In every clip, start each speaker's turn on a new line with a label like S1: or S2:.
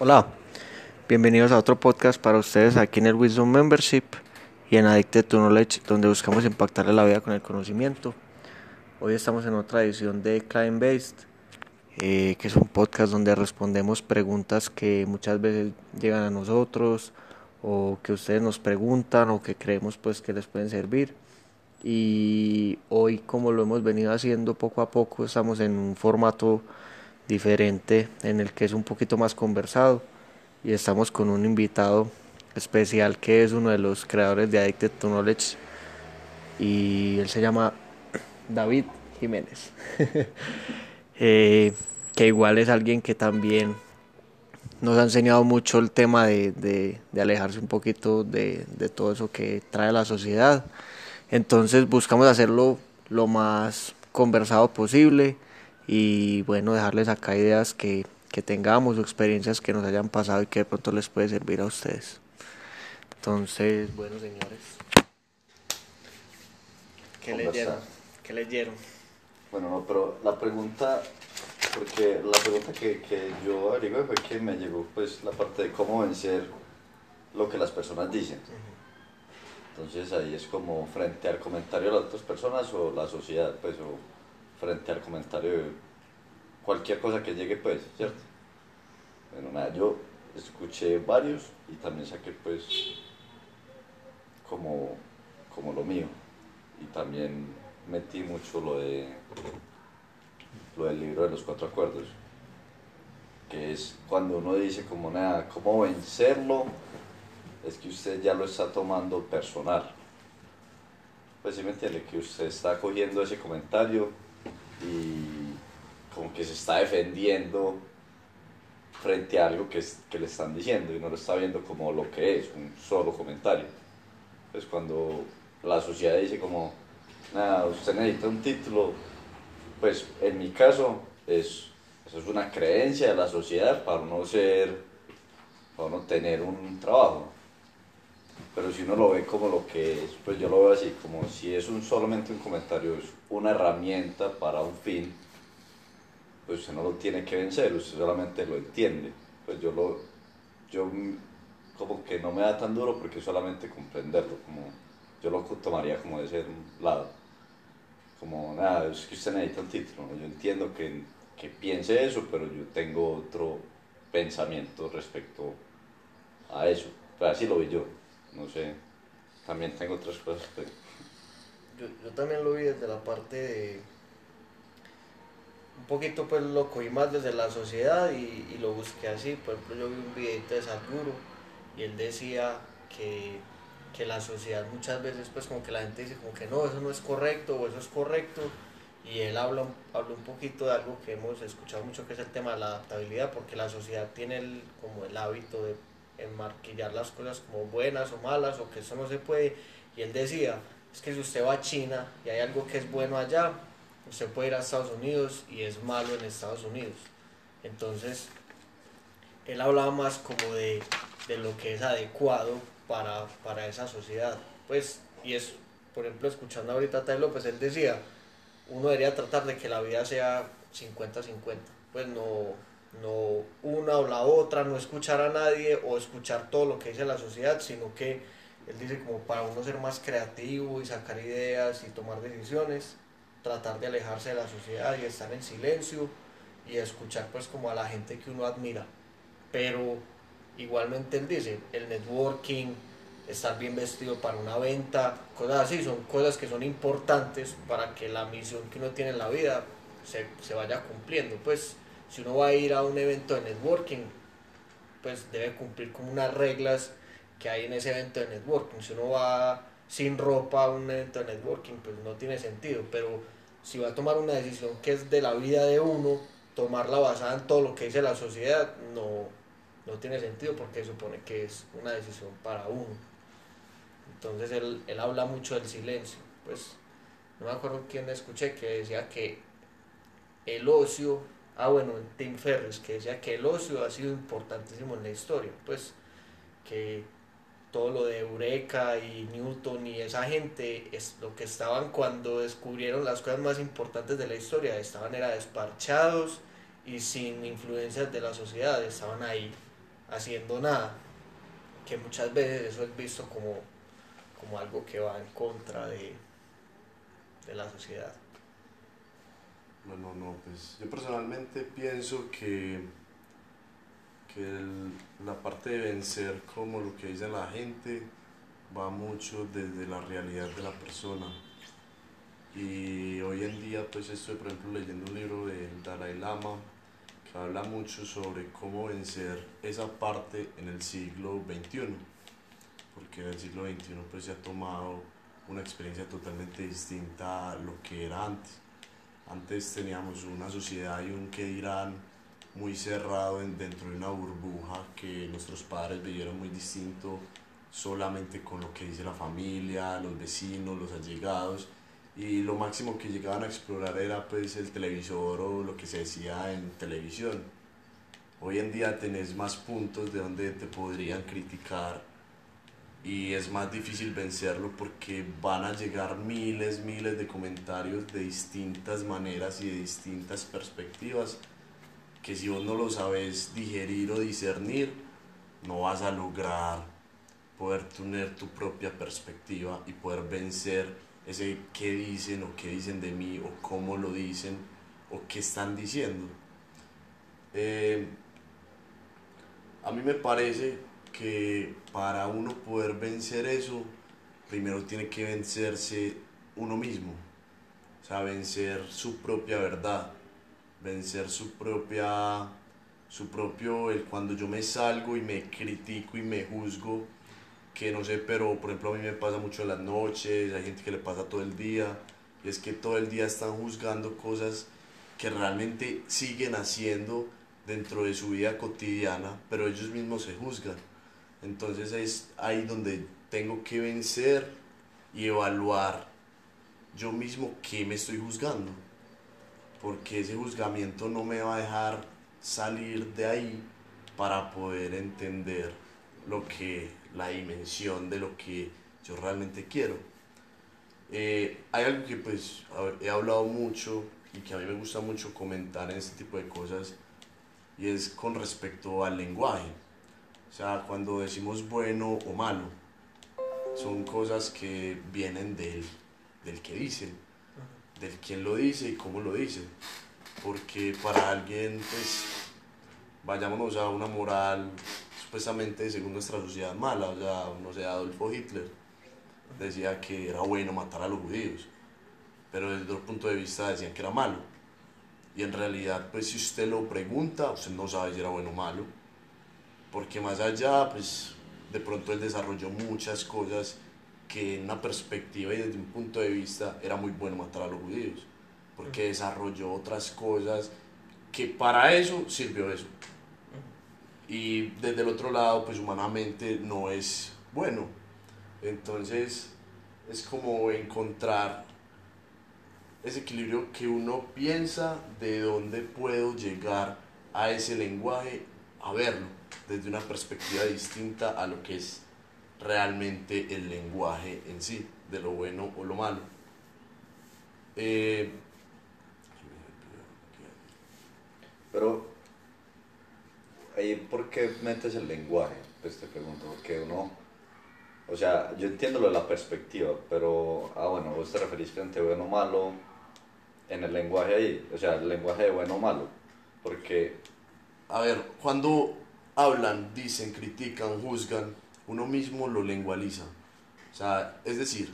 S1: Hola, bienvenidos a otro podcast para ustedes aquí en el Wisdom Membership y en Addicted to Knowledge, donde buscamos impactarle la vida con el conocimiento. Hoy estamos en otra edición de Client Based, eh, que es un podcast donde respondemos preguntas que muchas veces llegan a nosotros o que ustedes nos preguntan o que creemos pues que les pueden servir. Y hoy, como lo hemos venido haciendo poco a poco, estamos en un formato diferente en el que es un poquito más conversado. Y estamos con un invitado especial que es uno de los creadores de Addicted to Knowledge. Y él se llama David Jiménez. Eh, que igual es alguien que también nos ha enseñado mucho el tema de, de, de alejarse un poquito de, de todo eso que trae la sociedad. Entonces buscamos hacerlo lo más conversado posible y bueno, dejarles acá ideas que, que tengamos o experiencias que nos hayan pasado y que de pronto les puede servir a ustedes. Entonces, bueno, señores. ¿Qué leyeron? ¿Qué leyeron?
S2: Bueno, no, pero la pregunta, porque la pregunta que, que yo averigué fue que me llegó pues la parte de cómo vencer lo que las personas dicen. Entonces ahí es como frente al comentario de las otras personas o la sociedad, pues, o frente al comentario de cualquier cosa que llegue, pues, ¿cierto? Bueno, nada, yo escuché varios y también saqué, pues, como, como lo mío. Y también metí mucho lo de lo del libro de los cuatro acuerdos, que es cuando uno dice como nada, cómo vencerlo, es que usted ya lo está tomando personal. Pues sí me entiende, que usted está cogiendo ese comentario y como que se está defendiendo frente a algo que, es, que le están diciendo y no lo está viendo como lo que es, un solo comentario. Pues cuando la sociedad dice como, nada, usted necesita un título, pues en mi caso es, eso es una creencia de la sociedad para no ser, para no tener un trabajo. Pero si uno lo ve como lo que es, pues yo lo veo así, como si es un, solamente un comentario, es una herramienta para un fin, pues usted no lo tiene que vencer, usted solamente lo entiende. Pues yo lo, yo como que no me da tan duro porque solamente comprenderlo, como yo lo tomaría como de ese lado. Como nada, es que usted necesita un título, ¿no? yo entiendo que, que piense eso, pero yo tengo otro pensamiento respecto a eso, pero así lo vi yo no sé, también tengo otras cosas.
S1: Yo, yo también lo vi desde la parte de, un poquito pues lo cogí más desde la sociedad y, y, lo busqué así, por ejemplo yo vi un videito de Sadhguru y él decía que, que la sociedad muchas veces pues como que la gente dice como que no, eso no es correcto o eso es correcto y él habla, habla un poquito de algo que hemos escuchado mucho que es el tema de la adaptabilidad porque la sociedad tiene el, como el hábito de enmarquillar las cosas como buenas o malas o que eso no se puede. Y él decía, es que si usted va a China y hay algo que es bueno allá, usted puede ir a Estados Unidos y es malo en Estados Unidos. Entonces, él hablaba más como de, de lo que es adecuado para, para, esa sociedad. Pues, y es, por ejemplo, escuchando ahorita a Tai López, él decía, uno debería tratar de que la vida sea 50-50. Pues no, no una o la otra, no escuchar a nadie o escuchar todo lo que dice la sociedad, sino que él dice como para uno ser más creativo y sacar ideas y tomar decisiones, tratar de alejarse de la sociedad y estar en silencio y escuchar pues como a la gente que uno admira. Pero igualmente él dice, el networking, estar bien vestido para una venta, cosas así, son cosas que son importantes para que la misión que uno tiene en la vida se, se vaya cumpliendo. Pues si uno va a ir a un evento de networking, pues debe cumplir con unas reglas que hay en ese evento de networking. Si uno va sin ropa a un evento de networking, pues no tiene sentido. Pero si va a tomar una decisión que es de la vida de uno, tomarla basada en todo lo que dice la sociedad, no, no tiene sentido porque supone que es una decisión para uno. Entonces él, él habla mucho del silencio. Pues no me acuerdo quién escuché que decía que el ocio Ah, bueno, Tim Ferriss, que decía que el ocio ha sido importantísimo en la historia, pues que todo lo de Eureka y Newton y esa gente es lo que estaban cuando descubrieron las cosas más importantes de la historia, estaban era desparchados y sin influencias de la sociedad, estaban ahí haciendo nada, que muchas veces eso es visto como, como algo que va en contra de, de la sociedad.
S3: Bueno, no, pues yo personalmente pienso que, que la parte de vencer, como lo que dice la gente, va mucho desde la realidad de la persona. Y hoy en día pues estoy por ejemplo leyendo un libro del Dalai Lama que habla mucho sobre cómo vencer esa parte en el siglo XXI. Porque en el siglo XXI pues se ha tomado una experiencia totalmente distinta a lo que era antes. Antes teníamos una sociedad y un que dirán muy cerrado dentro de una burbuja que nuestros padres veían muy distinto solamente con lo que dice la familia, los vecinos, los allegados y lo máximo que llegaban a explorar era pues el televisor o lo que se decía en televisión. Hoy en día tenés más puntos de donde te podrían criticar y es más difícil vencerlo porque van a llegar miles, miles de comentarios de distintas maneras y de distintas perspectivas que si vos no lo sabes digerir o discernir, no vas a lograr poder tener tu propia perspectiva y poder vencer ese qué dicen o qué dicen de mí o cómo lo dicen o qué están diciendo. Eh, a mí me parece que para uno poder vencer eso, primero tiene que vencerse uno mismo, o sea, vencer su propia verdad, vencer su propia, su propio, el cuando yo me salgo y me critico y me juzgo, que no sé, pero por ejemplo a mí me pasa mucho en las noches, hay gente que le pasa todo el día, y es que todo el día están juzgando cosas que realmente siguen haciendo dentro de su vida cotidiana, pero ellos mismos se juzgan. Entonces es ahí donde tengo que vencer y evaluar yo mismo qué me estoy juzgando, porque ese juzgamiento no me va a dejar salir de ahí para poder entender lo que la dimensión de lo que yo realmente quiero. Eh, hay algo que pues he hablado mucho y que a mí me gusta mucho comentar en este tipo de cosas y es con respecto al lenguaje. O sea, cuando decimos bueno o malo, son cosas que vienen del, del que dice, del quien lo dice y cómo lo dice. Porque para alguien, pues, vayámonos a una moral supuestamente según nuestra sociedad mala, o sea, no sé, Adolfo Hitler decía que era bueno matar a los judíos, pero desde otro punto de vista decían que era malo. Y en realidad, pues si usted lo pregunta, usted no sabe si era bueno o malo, porque más allá, pues de pronto él desarrolló muchas cosas que en una perspectiva y desde un punto de vista era muy bueno matar a los judíos, porque desarrolló otras cosas que para eso sirvió eso. Y desde el otro lado pues humanamente no es bueno. Entonces es como encontrar ese equilibrio que uno piensa de dónde puedo llegar a ese lenguaje, a verlo desde una perspectiva distinta a lo que es realmente el lenguaje en sí, de lo bueno o lo malo. Eh,
S2: pero ahí por qué metes el lenguaje? Pues te pregunto, porque uno, o sea, yo entiendo lo de la perspectiva, pero, ah, bueno, vos te referís frente bueno o malo en el lenguaje ahí, o sea, el lenguaje de bueno o malo, porque...
S3: A ver, cuando hablan, dicen, critican, juzgan, uno mismo lo lengualiza. O sea, es decir,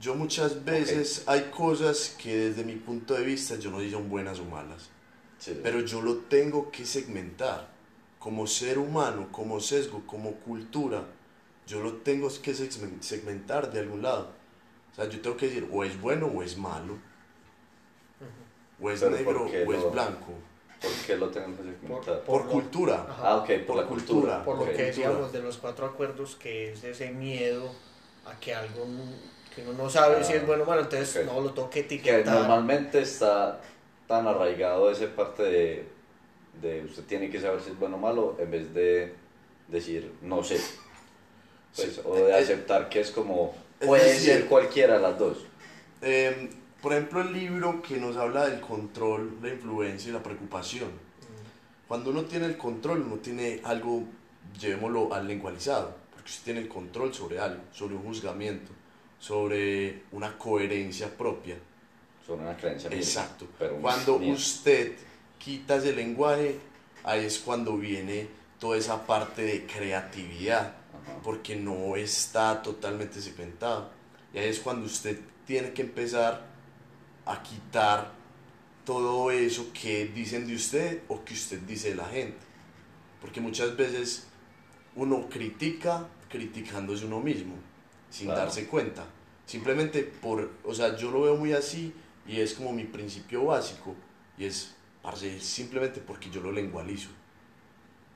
S3: yo muchas veces hay cosas que desde mi punto de vista yo no digo buenas o malas. Pero yo lo tengo que segmentar. Como ser humano, como sesgo, como cultura, yo lo tengo que segmentar de algún lado. O sea, yo tengo que decir, o es bueno o es malo. O es negro o es blanco.
S2: ¿Por qué lo tengo que segmentar?
S3: Por, cultura.
S2: Ah, ok, por, la cultura.
S1: Por lo que decíamos de los cuatro acuerdos, que es ese miedo a que algo que uno no sabe si es ah, bueno o malo, entonces no lo toque etiquetar.
S2: Que normalmente está tan arraigado ese parte de, de usted tiene que saber si es bueno o malo, en vez de decir no sé. Pues, o de aceptar que es como, puede ser cualquiera de las dos.
S3: Em, por ejemplo, el libro que nos habla del control, la influencia y la preocupación. Cuando uno tiene el control, uno tiene algo, llevémoslo al lengualizado, porque usted tiene el control sobre algo, sobre un juzgamiento, sobre una coherencia propia.
S2: Sobre una creencia mía,
S3: Exacto.
S2: pero
S3: Cuando
S2: mía.
S3: usted quita ese lenguaje, ahí es cuando viene toda esa parte de creatividad,
S2: Ajá.
S3: porque no está totalmente segmentado. Y ahí es cuando usted tiene que empezar a quitar todo eso que dicen de usted o que usted dice de la gente. Porque muchas veces uno critica criticándose uno mismo, sin
S2: Claro.
S3: darse cuenta. Simplemente por, o sea, yo lo veo muy así y es como mi principio básico y es, parce, simplemente porque yo lo lengualizo.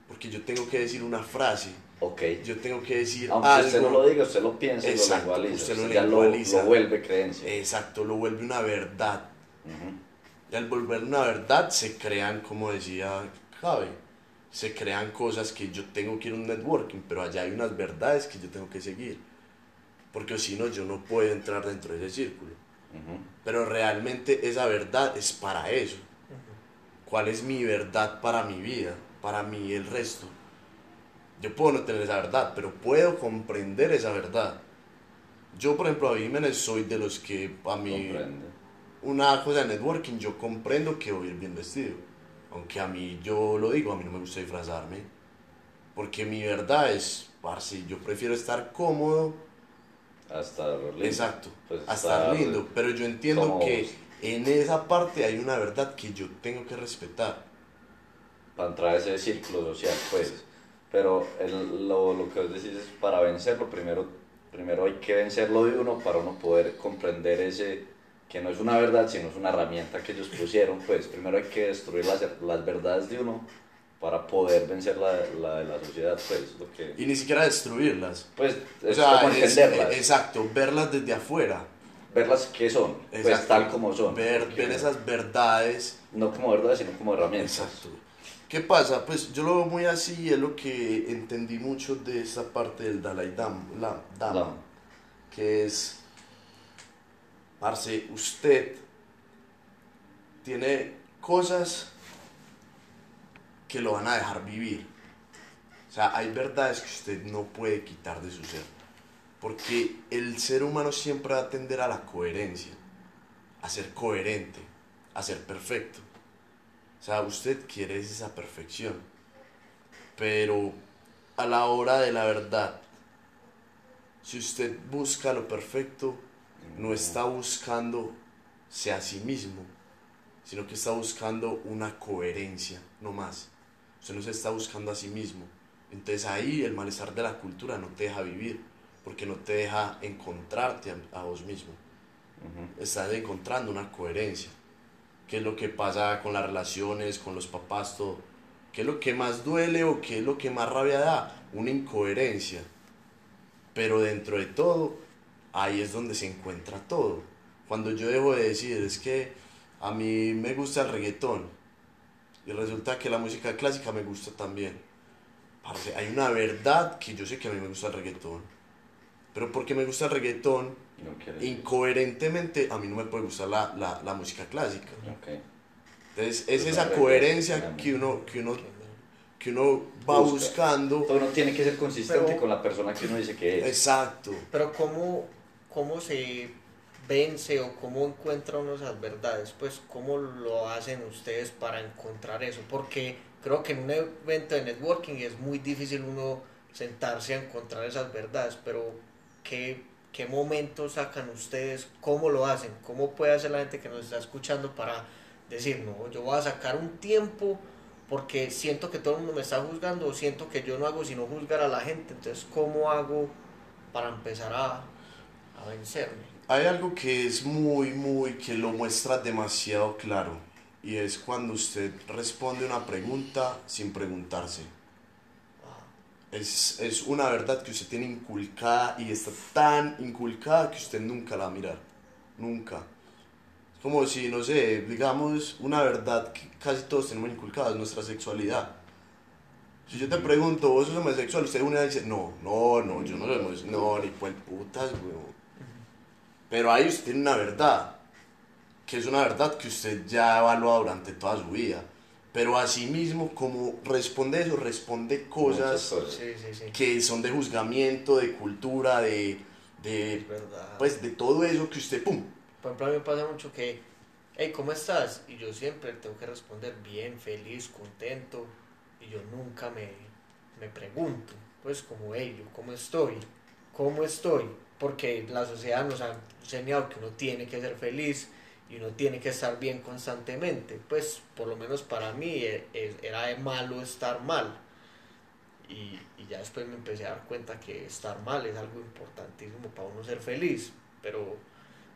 S3: Porque yo tengo que decir una frase,
S2: Ok.
S3: yo tengo que decir
S2: Aunque
S3: algo.
S2: usted no lo diga, usted lo piensa y lo
S3: Exacto,
S2: lengualiza.
S3: usted lo
S2: usted ya lo,
S3: lengualiza.
S2: lo vuelve creencia.
S3: Exacto, lo vuelve una verdad.
S2: Ujú.
S3: Y al volver una verdad se crean, como decía Javi, se crean cosas que yo tengo que ir a un networking, pero allá hay unas verdades que yo tengo que seguir. Porque si no, yo no puedo entrar dentro de ese círculo.
S2: Ujú.
S3: Pero realmente esa verdad es para eso. ¿Cuál es mi verdad para mi vida? Para mí el resto. Yo puedo no tener esa verdad, pero puedo comprender esa verdad. Yo, por ejemplo, a Jiménez soy de los que a mí
S2: Comprende.
S3: una cosa de networking, yo comprendo que voy a ir bien vestido. Aunque a mí, yo lo digo, a mí no me gusta disfrazarme. Porque mi verdad es, parce, yo prefiero estar cómodo,
S2: Hasta lindo.
S3: exacto,
S2: Pues
S3: a estar lindo. Pero yo entiendo que
S2: vos.
S3: en esa parte hay una verdad que yo tengo que respetar.
S2: Para entrar a ese círculo social, pues. Pero el- lo, lo que vos decís es para vencerlo, primero, primero hay que vencerlo de uno para uno poder comprender ese, que no es una verdad, sino es una herramienta que ellos pusieron. Pues primero hay que destruir las, las verdades de uno para poder vencer la, la de la sociedad, pues. Lo que,
S3: Y ni siquiera destruirlas.
S2: pues
S3: O sea,
S2: como
S3: es-
S2: entenderlas,
S3: exacto, verlas desde afuera.
S2: verlas que son, pues tal como son.
S3: Ver, ver esas verdades
S2: No como verdades, sino como herramientas.
S3: Exacto. ¿Qué pasa? Pues yo lo veo muy así y es lo que entendí mucho de esa parte del Dalai
S2: Lama.
S3: que es, parce, usted tiene cosas que lo van a dejar vivir. O sea, hay verdades que usted no puede quitar de su ser. Porque el ser humano siempre va a tender a la coherencia, a ser coherente, a ser perfecto. O sea, usted quiere esa perfección. Pero a la hora de la verdad, si usted busca lo perfecto, no está buscándose a sí mismo, sino que está buscando una coherencia, no más. Usted no se está buscando a sí mismo. Entonces ahí el malestar de la cultura no te deja vivir, porque no te deja encontrarte a, a vos mismo. Estás encontrando una coherencia. ¿Qué es lo que pasa con las relaciones, con los papás, todo? ¿Qué es lo que más duele o qué es lo que más rabia da? Una incoherencia. Pero dentro de todo, ahí es donde se encuentra todo. Cuando yo dejo de decir, es que a mí me gusta el reggaetón y resulta que la música clásica me gusta también. Parce, hay una verdad que yo sé que a mí me gusta el reggaetón. Pero porque me gusta el reggaetón,
S2: No
S3: incoherentemente a mí no me puede gustar la, la, la música clásica.
S2: Ok.
S3: Entonces es
S2: Pues
S3: esa coherencia que uno, que uno, que uno va
S2: Busca.
S3: buscando.
S2: Uno tiene que ser consistente
S1: Pero-
S2: con la persona que uno dice que es.
S3: Exacto.
S1: Pero ¿cómo, cómo se vence o cómo encuentra uno esas verdades? Pues ¿cómo lo hacen ustedes para encontrar eso? Porque creo que en un evento de networking es muy difícil uno sentarse a encontrar esas verdades, pero ¿qué, qué momentos sacan ustedes? ¿Cómo lo hacen? ¿Cómo puede hacer la gente que nos está escuchando para decir, no, yo voy a sacar un tiempo porque siento que todo el mundo me está juzgando o siento que yo no hago sino juzgar a la gente? Entonces, ¿cómo hago para empezar a, a vencerme?
S3: Hay algo que es muy, muy, que lo muestra demasiado claro. Y es cuando usted responde una pregunta sin preguntarse. Es, es una verdad que usted tiene inculcada y está tan inculcada que usted nunca la va a mirar. Nunca. Es como si, no sé, digamos, una verdad que casi todos tenemos inculcada, es nuestra sexualidad. Si yo te pregunto, ¿vos sos homosexual? Usted una vez dice, no, no, no, yo no soy homosexual. No, ni cual putas, weón. Pero ahí usted tiene una verdad, que es una verdad que usted ya ha evaluado durante toda su vida. Pero asimismo como responde eso, responde cosas
S2: Muchas
S1: Sí, sí, sí.
S3: que son de juzgamiento, de cultura, de, de, pues, de todo eso que usted, pum,
S1: Por ejemplo, a mí me pasa mucho que, hey, ¿cómo estás? Y yo siempre tengo que responder bien, feliz, contento. Y yo nunca me, me pregunto, pues, como, hey, yo, ¿cómo estoy? ¿Cómo estoy? Porque la sociedad nos ha enseñado que uno tiene que ser feliz y uno tiene que estar bien constantemente. Pues, por lo menos para mí, e- e- era de malo estar mal. Y, y ya después me empecé a dar cuenta que estar mal es algo importantísimo para uno ser feliz. Pero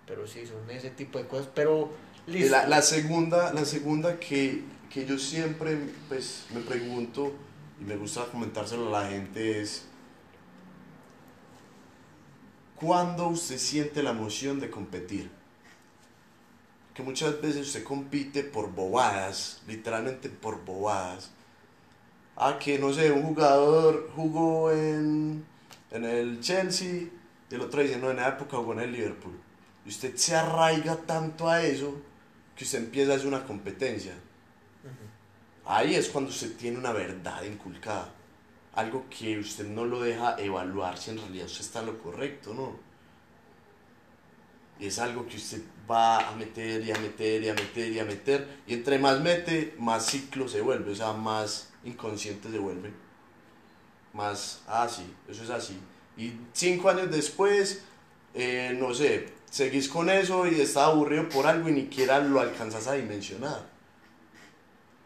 S1: pero sí, son ese tipo de cosas. Pero listo.
S3: La, la segunda, la segunda que, que yo siempre pues, me pregunto y me gusta comentárselo a la gente es ¿cuándo usted siente la emoción de competir? Que muchas veces usted compite por bobadas, literalmente por bobadas. Ah, que no sé, un jugador jugó en, en el Chelsea y el otro dice, no, en esa época jugó en el Liverpool. Y usted se arraiga tanto a eso que usted empieza a hacer una competencia. Ahí es cuando usted tiene una verdad inculcada. Algo que usted no lo deja evaluar si en realidad usted está en lo correcto, ¿no? Y es algo que usted va a meter y a meter y a meter y a meter. Y entre más mete, más ciclo se vuelve, o sea, más inconsciente se vuelve. Más, ah, sí, eso es así. Y cinco años después, eh, no sé, seguís con eso y estás aburrido por algo y ni siquiera lo alcanzas a dimensionar.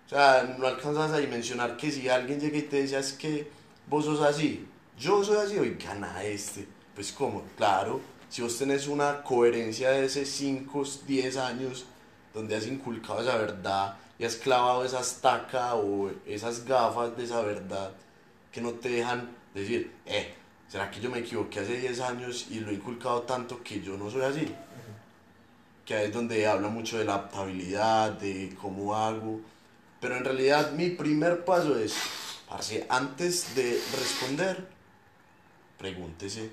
S3: O sea, no alcanzas a dimensionar que si alguien llega y te dice, es que vos sos así, yo soy así, hoy gana este. Pues, ¿cómo? Claro, si vos tenés una coherencia de ese 5, 10 años donde has inculcado esa verdad y has clavado esa estaca o esas gafas de esa verdad que no te dejan decir, eh, ¿será que yo me equivoqué hace 10 años y lo he inculcado tanto que yo no soy así? Que ahí es donde habla mucho de la adaptabilidad, de cómo hago. Pero en realidad mi primer paso es, parce, antes de responder, pregúntese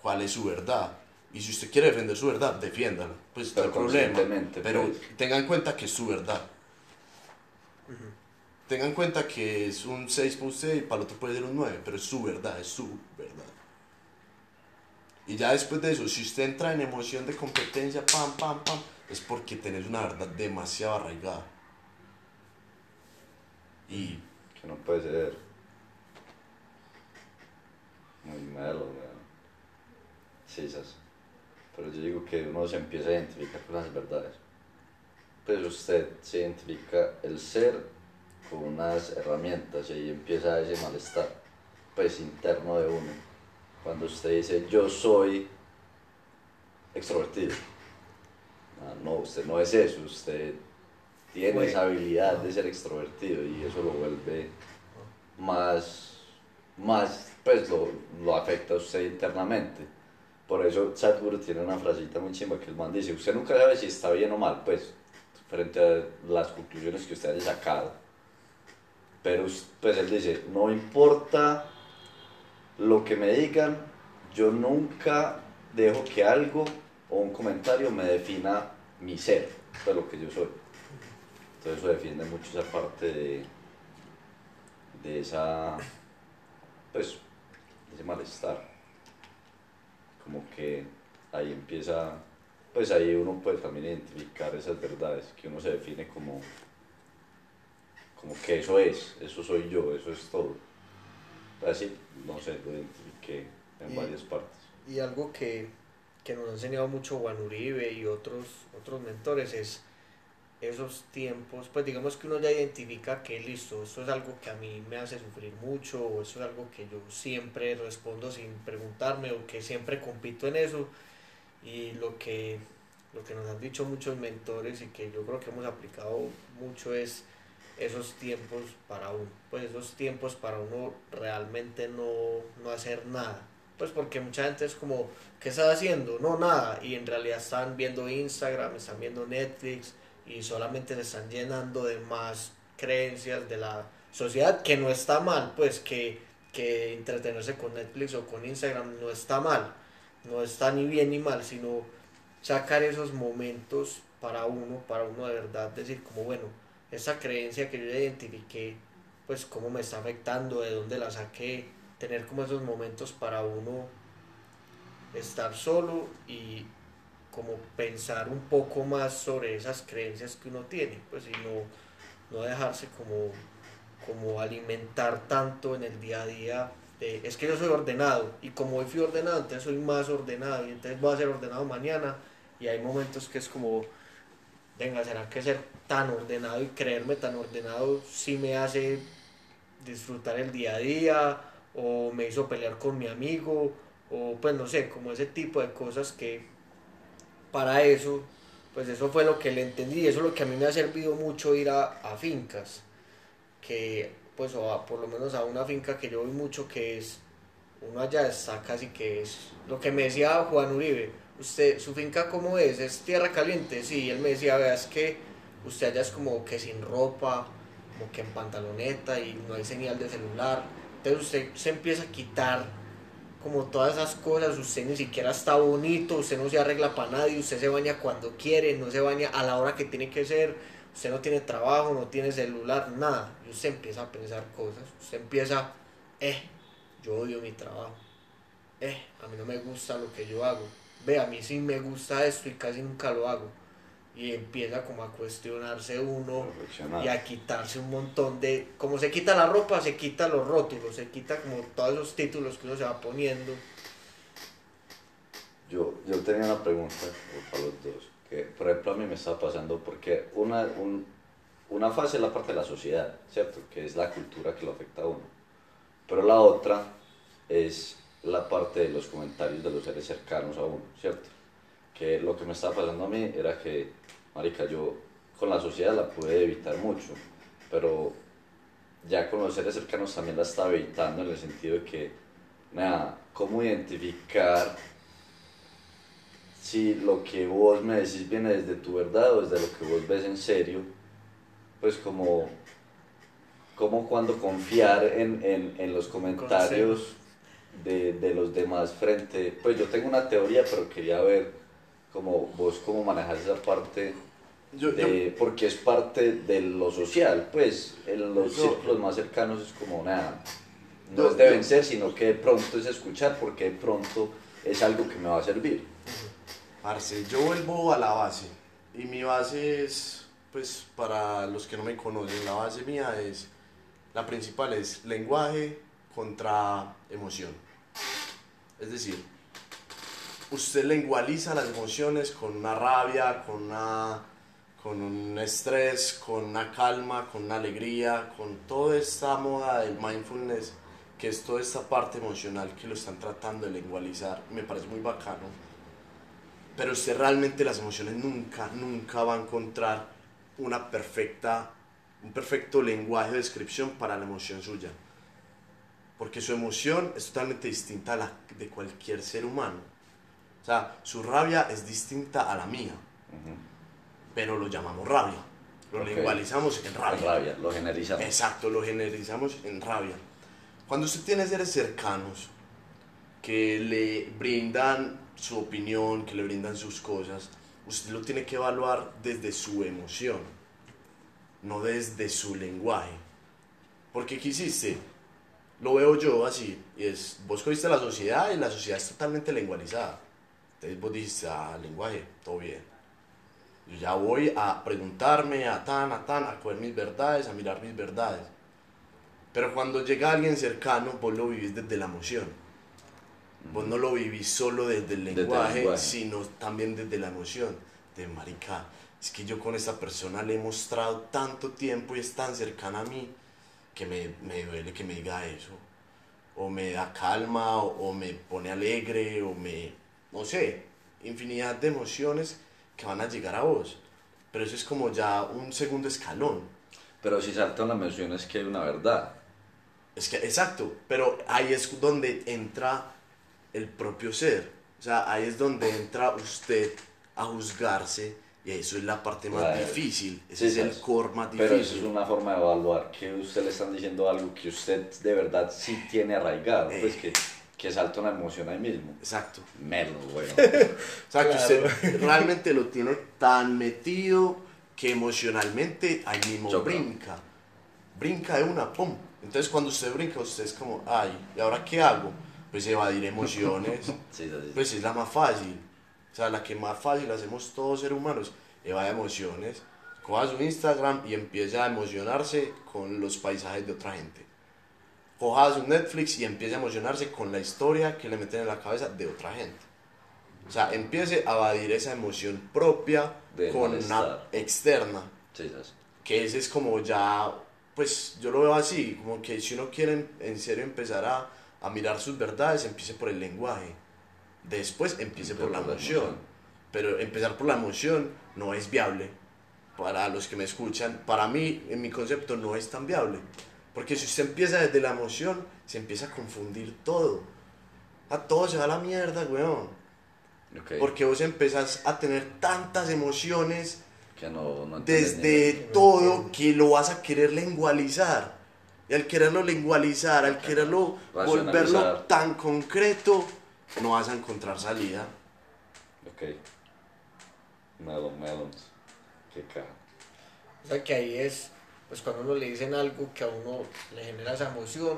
S3: cuál es su verdad. Y si usted quiere defender su verdad, defiéndala. Pues no hay problema. Pero
S2: pues.
S3: tenga en cuenta que es su verdad.
S1: Ujú.
S3: Tenga en cuenta que es un 6 para usted y para el otro puede ser un 9, pero es su verdad, es su verdad. Y ya después de eso, si usted entra en emoción de competencia, pam, pam, pam, es porque tenés una verdad demasiado arraigada. Y
S2: Que no puede ser muy malo, weón. Sí, esas. Pero yo digo que uno se empieza a identificar con las verdades. Pues usted se identifica el ser con unas herramientas y ahí empieza ese malestar, pues interno de uno. Cuando usted dice yo soy extrovertido. Ah, no, usted no es eso, usted tiene esa habilidad
S1: no.
S2: de ser extrovertido y eso lo vuelve más, más pues lo, lo afecta a usted internamente. Por eso Sadhguru tiene una frasita muy chimba que el man dice, usted nunca sabe si está bien o mal, pues, frente a las conclusiones que usted haya sacado. Pero pues él dice, no importa lo que me digan, yo nunca dejo que algo o un comentario me defina mi ser, pues lo que yo soy. Entonces eso defiende mucho esa parte de, de esa, pues, de ese malestar. Como que ahí empieza, pues ahí uno puede también identificar esas verdades, que uno se define como, como que eso es, eso soy yo, eso es todo. Así, no sé, lo identifiqué en
S1: Y-
S2: varias partes.
S1: Y algo que, que nos ha enseñado mucho Juan Uribe y otros, otros mentores es esos tiempos, pues digamos que uno ya identifica que listo, esto es algo que a mí me hace sufrir mucho, o esto es algo que yo siempre respondo sin preguntarme, o que siempre compito en eso, y lo que, lo que nos han dicho muchos mentores y que yo creo que hemos aplicado mucho es esos tiempos para uno, pues esos tiempos para uno realmente no, no hacer nada, pues porque mucha gente es como, ¿qué estás haciendo? No, nada, y en realidad están viendo Instagram, están viendo Netflix, y solamente se están llenando de más creencias de la sociedad, que no está mal, pues que, que entretenerse con Netflix o con Instagram no está mal, no está ni bien ni mal, sino sacar esos momentos para uno, para uno de verdad decir como, bueno, esa creencia que yo identifiqué, pues cómo me está afectando, de dónde la saqué, tener como esos momentos para uno estar solo y como pensar un poco más sobre esas creencias que uno tiene, pues y no, dejarse como, como alimentar tanto en el día a día. es que yo soy ordenado y como hoy fui ordenado, entonces soy más ordenado y entonces voy a ser ordenado mañana y hay momentos que es como, venga, ¿será que ser tan ordenado y creerme tan ordenado sí me hace disfrutar el día a día o me hizo pelear con mi amigo o pues no sé, como ese tipo de cosas que para eso, pues eso fue lo que le entendí y eso es lo que a mí me ha servido mucho ir a, fincas, que pues o a, por lo menos a una finca que yo voy mucho que es, uno allá está casi que es, lo que me decía Juan Uribe, usted, su finca cómo es, es tierra caliente, sí, él me decía, vea, es que usted allá es como que sin ropa, como que en pantaloneta y no hay señal de celular, entonces usted se empieza a quitar como todas esas cosas, usted ni siquiera está bonito, usted no se arregla para nadie, usted se baña cuando quiere, no se baña a la hora que tiene que ser, usted no tiene trabajo, no tiene celular, nada, y usted empieza a pensar cosas, usted empieza, eh, yo odio mi trabajo, eh, a mí no me gusta lo que yo hago, ve, a mí sí me gusta esto y casi nunca lo hago, y empieza como a cuestionarse uno y a quitarse un montón de, como se quita la ropa, se quita los rótulos, se quita como todos esos títulos que uno se va poniendo.
S2: Yo, yo tenía una pregunta para los dos, que por ejemplo a mí me está pasando porque una, un- una fase es la parte de la sociedad, ¿cierto? Que es la cultura que lo afecta a uno. Pero la otra es la parte de los comentarios de los seres cercanos a uno, ¿cierto? Que lo que me estaba pasando a mí era que, marica, yo con la sociedad la pude evitar mucho, pero ya con los seres cercanos también la estaba evitando en el sentido de que, nada, cómo identificar si lo que vos me decís viene desde tu verdad o desde lo que vos ves en serio, pues como, como cuando confiar en, en, en los comentarios de, de los demás frente, pues yo tengo una teoría, pero quería ver como vos cómo manejas esa parte
S3: Yo, yo-
S2: de, porque es parte de lo social, pues en los
S3: Yo-
S2: círculos más cercanos es como nada, no
S3: Yo-
S2: es de
S3: yo-
S2: vencer, sino que de pronto es escuchar porque de pronto es algo que me va a servir.
S3: Parce, yo vuelvo a la base. Y mi base es, pues, para los que no me conocen, la base mía es, la principal es lenguaje contra emoción. Es decir, usted lengualiza las emociones con una rabia, con una con un estrés, con una calma, con una alegría, con toda esta moda del mindfulness, que es toda esta parte emocional que lo están tratando de lengualizar. Me parece muy bacano pero usted realmente las emociones nunca, nunca va a encontrar una perfecta, un perfecto lenguaje de descripción para la emoción suya. Porque su emoción es totalmente distinta a la de cualquier ser humano. O sea, su rabia es distinta a la mía, pero lo llamamos rabia. Lo
S2: Ok.
S3: lengualizamos en rabia.
S2: rabia, lo generalizamos.
S3: Exacto, lo generalizamos en rabia. Cuando usted tiene seres cercanos que le brindan su opinión, que le brindan sus cosas, usted lo tiene que evaluar desde su emoción, no desde su lenguaje. Porque ¿qué hiciste? Lo veo yo así, y es, vos cogiste la sociedad y la sociedad es totalmente lengualizada. Entonces vos dijiste, ah, lenguaje, todo bien. Yo ya voy a preguntarme, a tan, a tan, a coger mis verdades, a mirar mis verdades. Pero cuando llega alguien cercano, vos lo vivís desde la emoción. Vos no lo vivís solo desde el
S2: Desde el
S3: lenguaje, sino también desde la emoción. De marica, es que yo con esta persona le he mostrado tanto tiempo y es tan cercana a mí que me, me duele que me diga eso. O me da calma, o, o me pone alegre, o me, no sé, infinidad de emociones que van a llegar a vos. Pero eso es como ya un segundo escalón.
S2: Pero si saltan las menciones que hay una verdad.
S3: Es que, exacto, pero ahí es donde entra el propio ser. O sea, ahí es donde entra usted a juzgarse y eso es la parte más difícil.
S2: Sí,
S3: Ese es el
S2: sí.
S3: core más
S2: Pero eso es
S3: difícil.
S2: una forma de evaluar que usted le están diciendo algo que usted de verdad sí tiene arraigado.
S3: Eh.
S2: Pues que, que salta una emoción ahí mismo.
S3: Exacto.
S2: Melo, bueno.
S3: O sea, que
S1: Claro.
S3: usted realmente lo tiene tan metido que emocionalmente ahí mismo
S2: Choca.
S3: brinca. Brinca de una, pum. Entonces cuando usted brinca, usted es como, ay, ¿y ahora qué hago? Pues evadir emociones.
S2: Sí, sí, sí.
S3: pues es la más fácil. O sea, la que más fácil hacemos todos seres humanos, evade emociones. Coja su Instagram y empieza a emocionarse con los paisajes de otra gente. Coja su Netflix y empieza a emocionarse con la historia que le meten en la cabeza de otra gente. O sea, empiece a evadir esa emoción propia
S2: Del
S3: con una externa. Que ese es como ya, pues yo lo veo así, como que si uno quiere en serio empezar a, a mirar sus verdades, empiece por el lenguaje. Después empiece por la
S2: Por la
S3: emoción.
S2: emoción.
S3: Pero empezar por la emoción no es viable. Para los que me escuchan, para mí, en mi concepto, no es tan viable. Porque si usted empieza desde la emoción, se empieza a confundir todo. A todo se va a la mierda, weón.
S2: Ok.
S3: Porque vos empezás a tener tantas emociones
S2: Que no, no
S3: desde todo que lo vas a querer lengualizar. Y al quererlo lengualizar, al quererlo volverlo tan concreto, no vas a encontrar salida.
S2: Ok. Melon, melons. Qué caja.
S1: O sea que ahí es, pues cuando uno le dicen algo que a uno le genera esa emoción,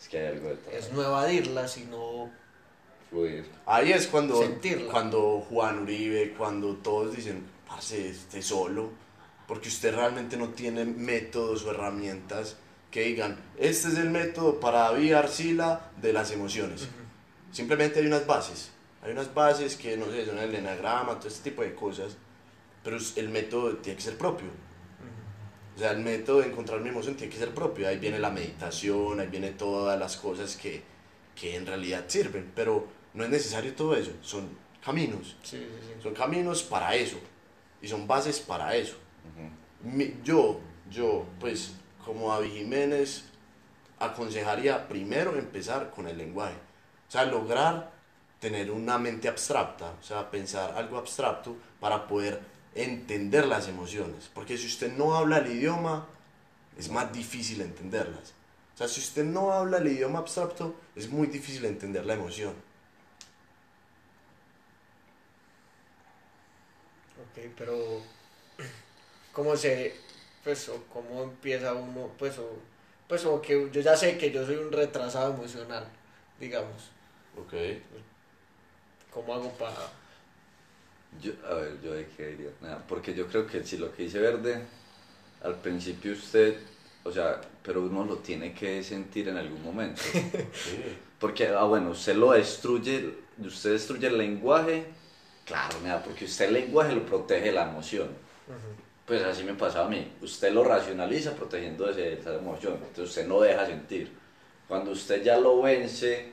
S2: Es que hay algo detrás.
S1: es no evadirla, sino
S2: Fluir.
S3: Ahí es cuando,
S1: Sentirla.
S3: cuando Juan Uribe, cuando todos dicen, parce, esté solo, porque usted realmente no tiene métodos o herramientas que digan, este es el método para David Arcila de las emociones. Simplemente hay unas bases. Hay unas bases que, no sé, son el enagrama, todo este tipo de cosas. Pero el método tiene que ser propio. O sea, el método de encontrar mi emoción tiene que ser propio. Ahí viene la meditación, ahí viene todas las cosas que, que en realidad sirven. Pero no es necesario todo eso. Son caminos.
S1: sí, sí, sí.
S3: Son caminos para eso. Y son bases para eso.
S2: Ujú.
S3: Mi- yo, yo, pues, como David Jiménez, aconsejaría primero empezar con el lenguaje. O sea, lograr tener una mente abstracta, o sea, pensar algo abstracto para poder entender las emociones. Porque si usted no habla el idioma, es más difícil entenderlas. O sea, si usted no habla el idioma abstracto, es muy difícil entender la emoción.
S1: Ok, pero ¿cómo se, pues, o cómo empieza uno, pues, o, pues, o que yo ya sé que yo soy un retrasado emocional, digamos,
S3: ¿Ok?
S1: ¿cómo hago para,
S2: Yo, a ver, yo de qué diría. Nada, porque yo creo que si lo que dice Verde, al principio usted, o sea, pero uno lo tiene que sentir en algún momento.
S3: Sí.
S2: Porque, ah, bueno, usted lo destruye, usted destruye el lenguaje, claro, nada, porque usted el lenguaje lo protege la emoción. Pues así me pasa a mí. Usted lo racionaliza protegiendo ese- esa emoción. Entonces usted no deja sentir. Cuando usted ya lo vence,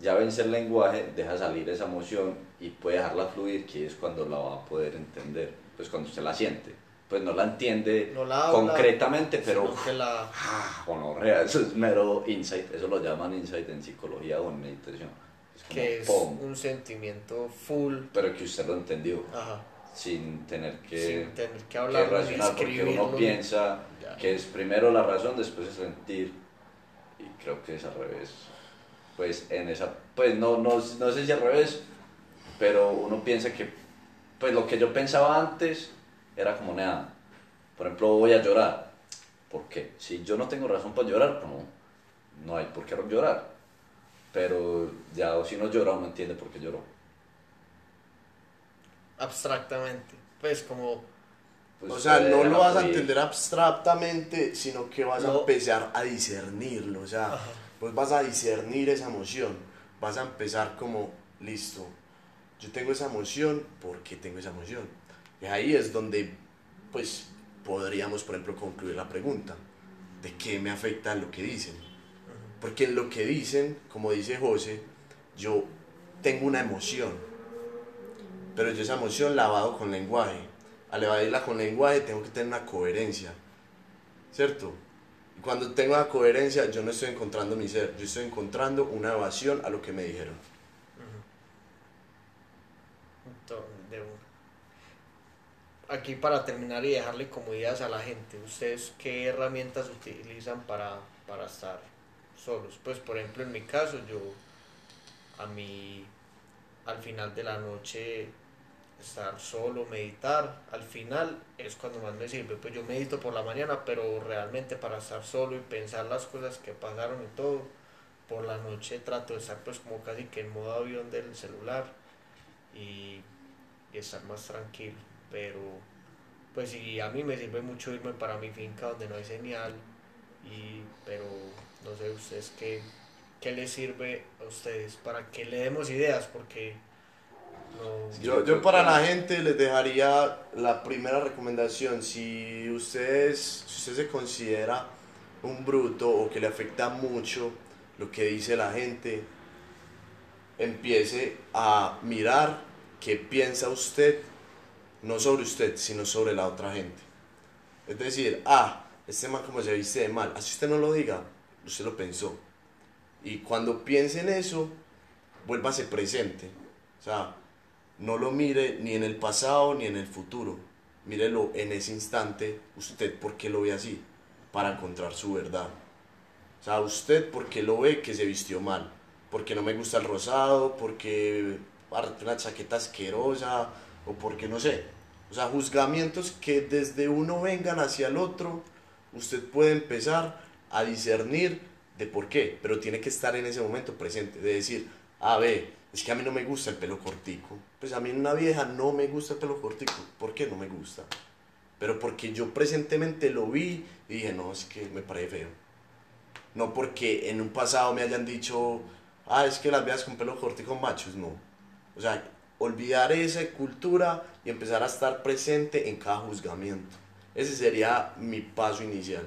S2: ya vence el lenguaje, deja salir esa emoción y puede dejarla fluir, que es cuando la va a poder entender. Pues cuando usted la siente. Pues no la entiende
S1: No la habla,
S2: concretamente, pero
S1: que la,
S2: ah, gonorrea, eso es mero insight. Eso lo llaman insight en psicología o en meditación. Es como,
S1: que es
S2: ¡pum!
S1: un sentimiento full,
S2: Pero que usted lo entendió
S1: ajá,
S2: sin tener que
S1: sin tener que
S2: que
S1: hablar,
S2: racional porque uno piensa
S1: Ya.
S2: que es primero la razón después es sentir y creo que es al revés pues en esa pues no, no, no sé si al revés pero uno piensa que pues lo que yo pensaba antes era como nada por ejemplo voy a llorar ¿por qué? si yo no tengo razón para llorar no, no hay por qué llorar pero ya si uno llora uno entiende por qué lloró
S1: abstractamente, pues como,
S2: Pues
S3: o sea, no lo vas a entender abstractamente, sino que vas a
S1: No.
S3: empezar a discernirlo. O sea,
S1: Ajá.
S3: pues vas a discernir esa emoción. Vas a empezar como, listo, yo tengo esa emoción, ¿por qué tengo esa emoción? Y ahí es donde, pues, podríamos, por ejemplo, concluir la pregunta. ¿De qué me afecta lo que dicen? Porque en lo que dicen, como dice José, yo tengo una emoción, pero yo esa emoción la evado con lenguaje. Al evadirla con lenguaje tengo que tener una coherencia, ¿cierto? Y cuando tengo la coherencia yo no estoy encontrando mi ser, yo estoy encontrando una evasión a lo que me dijeron.
S1: to- de uno. Aquí para terminar y dejarle como ideas a la gente, ¿ustedes qué herramientas utilizan para, para estar solos? Pues por ejemplo en mi caso yo a mí al final de la noche estar solo, meditar, al final es cuando más me sirve. Pues yo medito por la mañana, pero realmente para estar solo y pensar las cosas que pasaron y todo, por la noche trato de estar pues como casi que en modo avión del celular y, y estar más tranquilo. Pero pues sí, a mí me sirve mucho irme para mi finca donde no hay señal, y, pero no sé ustedes qué, qué les sirve a ustedes para que le demos ideas, porque no...
S3: Yo, yo para la gente les dejaría la primera recomendación, si ustedes, si usted se considera un bruto o que le afecta mucho lo que dice la gente, empiece a mirar qué piensa usted, no sobre usted, sino sobre la otra gente. Es decir, ah, este man como se viste de mal, así usted no lo diga, usted lo pensó. Y cuando piense en eso, vuélvase presente. O sea, no lo mire ni en el pasado ni en el futuro. Mírelo en ese instante, usted porque lo ve así, para encontrar su verdad. O sea, usted porque lo ve que se vistió mal, porque no me gusta el rosado, porque una chaqueta asquerosa, o porque no sé. O sea, juzgamientos que desde uno vengan hacia el otro, usted puede empezar a discernir de por qué, pero tiene que estar en ese momento presente, de decir, a ver, es que a mí no me gusta el pelo cortico. Pues a mí una vieja no me gusta el pelo cortico. ¿Por qué no me gusta? Pero porque yo presentemente lo vi y dije, no, es que me parece feo. No porque en un pasado me hayan dicho, ah, es que las viejas con pelo cortico machos, no. O sea, olvidar esa cultura y empezar a estar presente en cada juzgamiento. Ese sería mi paso inicial.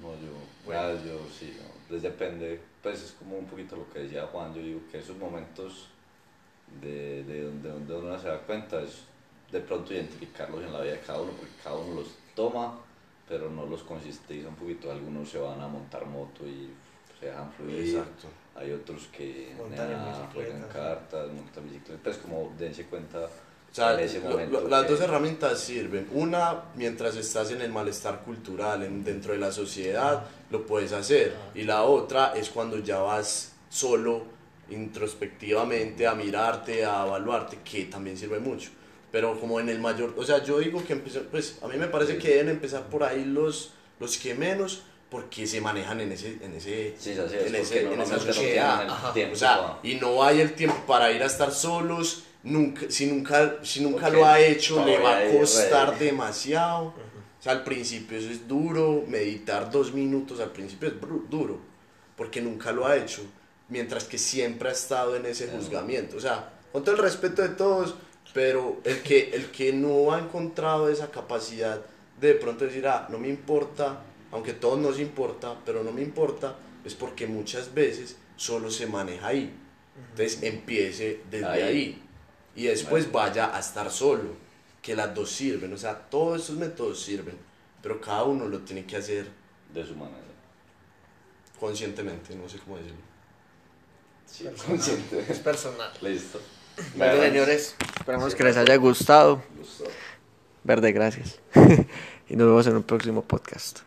S2: No, yo, bueno. yo sí, les depende, pues es como un poquito lo que decía Juan, yo digo que esos momentos de, de, donde, donde uno se da cuenta es de pronto identificarlos en la vida de cada uno, porque cada uno los toma, pero no los consisteiza un poquito, algunos se van a montar moto y se dejan fluir,
S3: Exacto.
S2: Hay otros que nada, juegan cartas, montan bicicleta, pues como dense cuenta
S3: O sea,
S2: en ese
S3: lo-
S2: momento
S3: lo- las
S2: que-
S3: dos herramientas sirven. Una, mientras estás en el malestar cultural, en, dentro de la sociedad, lo puedes hacer. Y la otra es cuando ya vas solo, introspectivamente, a mirarte, a evaluarte, que también sirve mucho. Pero como en el mayor, o sea, yo digo que empezar, pues a mí me parece
S2: Sí.
S3: que deben empezar por ahí los, los que menos, porque se manejan en ese, en ese,
S2: Sí, sé,
S3: en,
S2: es
S3: ese- en esa
S2: no
S3: sociedad.
S2: tiempo
S3: O sea, y no hay el tiempo para ir a estar solos. Nunca, si nunca, si nunca
S2: Ok,
S3: lo ha hecho, le va a costar
S2: redes.
S3: demasiado. O sea, al principio eso es duro. Meditar dos minutos al principio es duro. Porque nunca lo ha hecho. Mientras que siempre ha estado en ese juzgamiento. O sea, con todo el respeto de todos, pero el que, el que no ha encontrado esa capacidad de de pronto decir, ah, no me importa, aunque a todos nos importa, pero no me importa, es porque muchas veces solo se maneja ahí. Entonces empiece desde
S2: Ahí.
S3: ahí. Y después vaya a estar solo, que las dos sirven, o sea, todos esos métodos sirven, pero cada uno lo tiene que hacer
S2: de su manera.
S3: conscientemente, no sé cómo decirlo.
S2: Sí,
S1: Personal.
S2: consciente.
S1: Es personal.
S2: Listo.
S1: Bueno, señores, esperamos
S2: Sí,
S1: que les haya gustado.
S2: Listo.
S1: Verde, gracias. y nos vemos en un próximo podcast.